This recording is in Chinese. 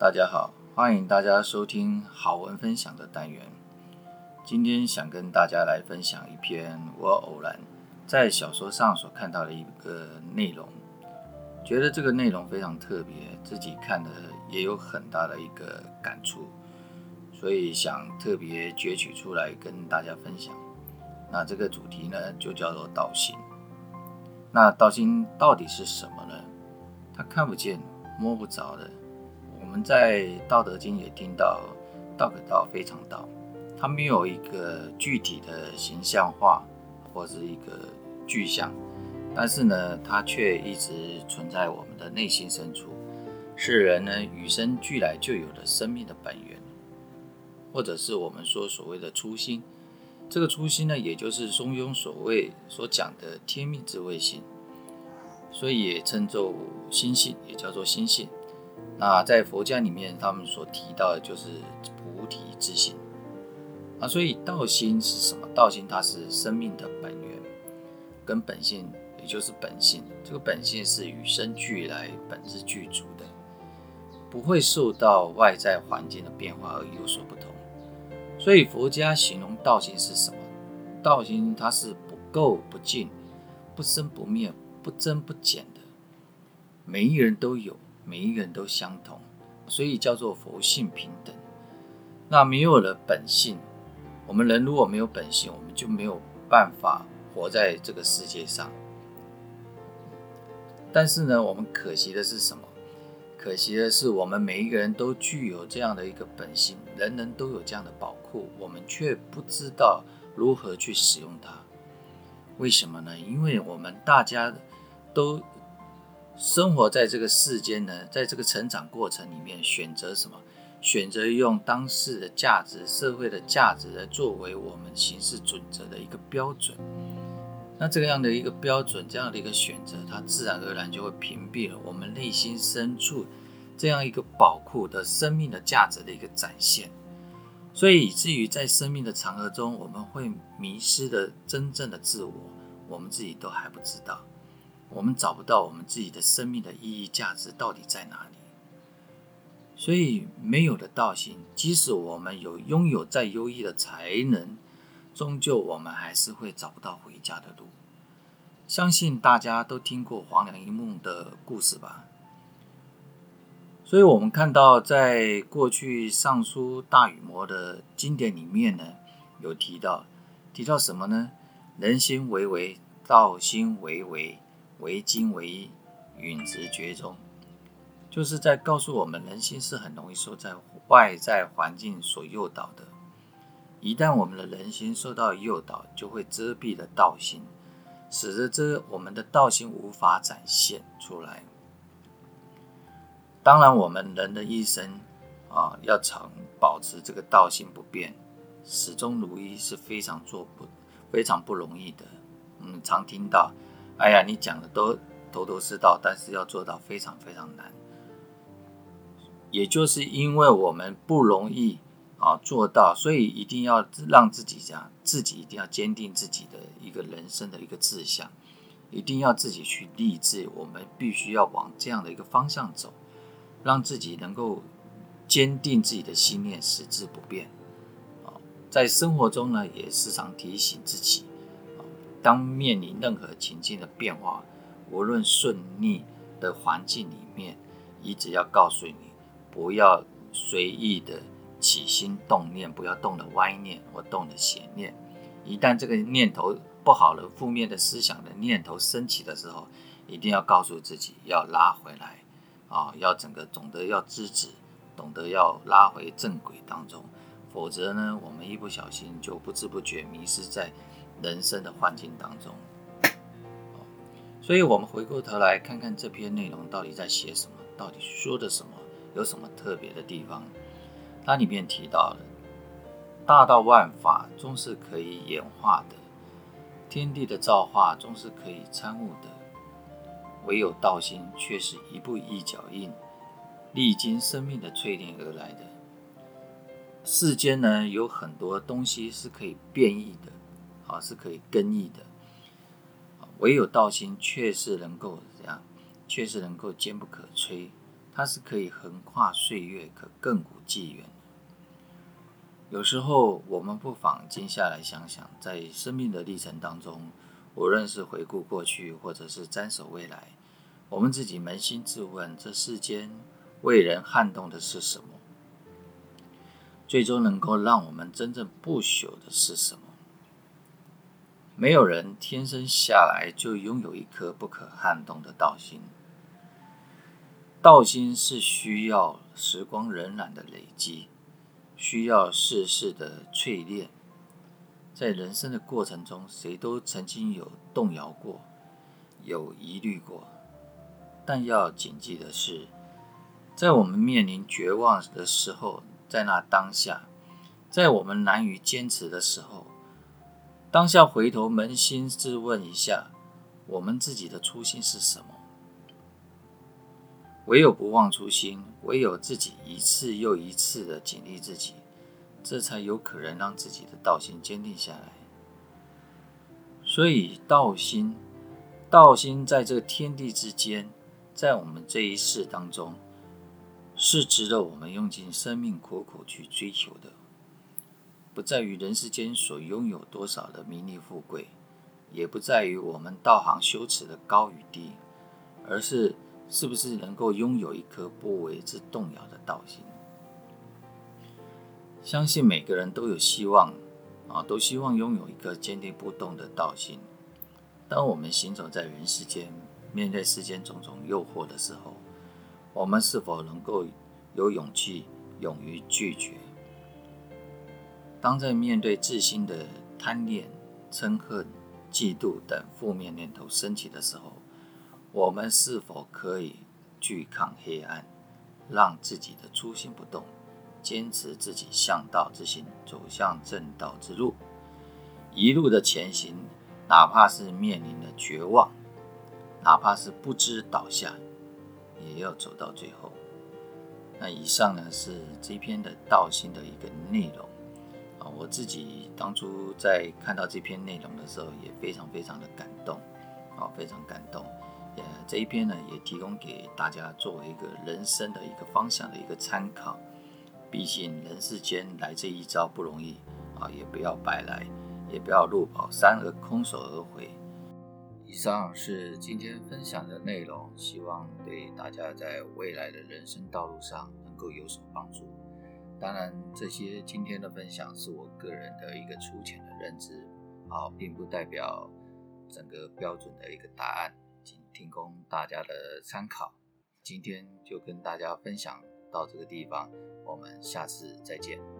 大家好，欢迎大家收听好文分享的单元。今天想跟大家来分享一篇我偶然在小说上所看到的一个内容，觉得这个内容非常特别，自己看的也有很大的一个感触，所以想特别攫取出来跟大家分享。那这个主题呢，就叫做道心。那道心到底是什么呢？它看不见、摸不着的。我们在《道德经》也听到“道可道，非常道”，它没有一个具体的形象化或是一个具象，但是呢，它却一直存在我们的内心深处，是人呢与生俱来就有的生命的本源，或者是我们说所谓的初心。这个初心呢，也就是中庸所谓所讲的天命之谓性，所以也称作心性，也叫做心性。那在佛家里面，他们所提到的就是菩提之心。啊，所以道心是什么？道心它是生命的本源跟本性，也就是本性。这个本性是与生俱来、本自具足的，不会受到外在环境的变化而有所不同。所以佛家形容道心是什么？道心它是不垢不净、不生不灭、不增不减的，每一人都有，每一个人都相同，所以叫做佛性平等。那没有了本性，我们人如果没有本性，我们就没有办法活在这个世界上。但是呢，我们可惜的是什么？可惜的是，我们每一个人都具有这样的一个本性，人人都有这样的宝库，我们却不知道如何去使用它。为什么呢？因为我们大家都生活在这个世间呢，在这个成长过程里面，选择什么？选择用当时的价值、社会的价值来作为我们行事准则的一个标准。那这个样的一个标准，这样的一个选择，它自然而然就会屏蔽了我们内心深处这样一个宝库的生命的价值的一个展现。所以以至于在生命的长河中，我们会迷失的真正的自我，我们自己都还不知道，我们找不到我们自己的生命的意义价值到底在哪里。所以没有了道心，即使我们有拥有再优异的才能。终究，我们还是会找不到回家的路。相信大家都听过黄粱一梦的故事吧？所以，我们看到在过去尚书大禹谟的经典里面呢，有提到，提到什么呢？人心为为，道心为为，为精为一，允直觉中。就是在告诉我们，人心是很容易受在外在环境所诱导的。一旦我们的人心受到诱导，就会遮蔽了道心，使得这我们的道心无法展现出来。当然，我们人的一生啊，要常保持这个道心不变，始终如一是非常做不非常不容易的。嗯，常听到，哎呀，你讲的都头头是道，但是要做到非常非常难。也就是因为我们不容易。啊，做到，所以一定要让自己这样，自己一定要坚定自己的一个人生的一个志向，一定要自己去立志，我们必须要往这样的一个方向走，让自己能够坚定自己的信念，矢志不变。啊，在生活中呢，也时常提醒自己，当面临任何情境的变化，无论顺逆的环境里面，一直要告诉你，不要随意的。起心动念，不要动了歪念或动了邪念。一旦这个念头不好了，负面的思想的念头升起的时候，一定要告诉自己要拉回来啊，要整个懂得要制止，懂得要拉回正轨当中。否则呢，我们一不小心就不知不觉迷失在人生的环境当中。所以，我们回过头来看看这篇内容到底在写什么，到底说的什么，有什么特别的地方。它里面提到了，大道万法终是可以演化的，天地的造化终是可以参悟的，唯有道心却是一步一脚印，历经生命的淬炼而来的。世间呢，有很多东西是可以变异的，啊，是可以更易的，唯有道心却是能够怎样，却是能够坚不可摧。它是可以横跨岁月，可亘古纪元。有时候，我们不妨静下来想想，在生命的历程当中，无论是回顾过去，或者是瞻守未来，我们自己扪心自问：这世间为人撼动的是什么？最终能够让我们真正不朽的是什么？没有人天生下来就拥有一颗不可撼动的道心，道心是需要时光荏苒的累积。需要世事的淬炼，在人生的过程中，谁都曾经有动摇过，有疑虑过。但要谨记的是，在我们面临绝望的时候，在那当下，在我们难以坚持的时候，当下回头扪心自问一下，我们自己的初心是什么？唯有不忘初心，唯有自己一次又一次的警励自己，这才有可能让自己的道心坚定下来。所以，道心，道心在这天地之间，在我们这一世当中，是值得我们用尽生命苦苦去追求的。不在于人世间所拥有多少的名利富贵，也不在于我们道行修持的高与低，而是。是不是能够拥有一颗不为之动摇的道心？相信每个人都有希望啊，都希望拥有一颗坚定不动的道心。当我们行走在人世间，面对世间种种诱惑的时候，我们是否能够有勇气，勇于拒绝？当在面对自心的贪恋、嗔恨、嫉妒等负面念头升起的时候，我们是否可以拒抗黑暗，让自己的初心不动，坚持自己向道之行，走向正道之路，一路的前行，哪怕是面临了绝望，哪怕是不知倒下，也要走到最后。那以上呢，是这篇的道心的一个内容啊，我自己当初在看到这篇内容的时候，也非常非常的感动啊，非常感动。呃，这一篇呢，也提供给大家作为一个人生的一个方向的一个参考。毕竟人世间来这一遭不容易啊，也不要白来，也不要入宝山而空手而回。以上是今天分享的内容，希望对大家在未来的人生道路上能够有所帮助。当然，这些今天的分享是我个人的一个粗浅的认知，啊，并不代表整个标准的一个答案。仅提供大家的参考，今天就跟大家分享到这个地方，我们下次再见。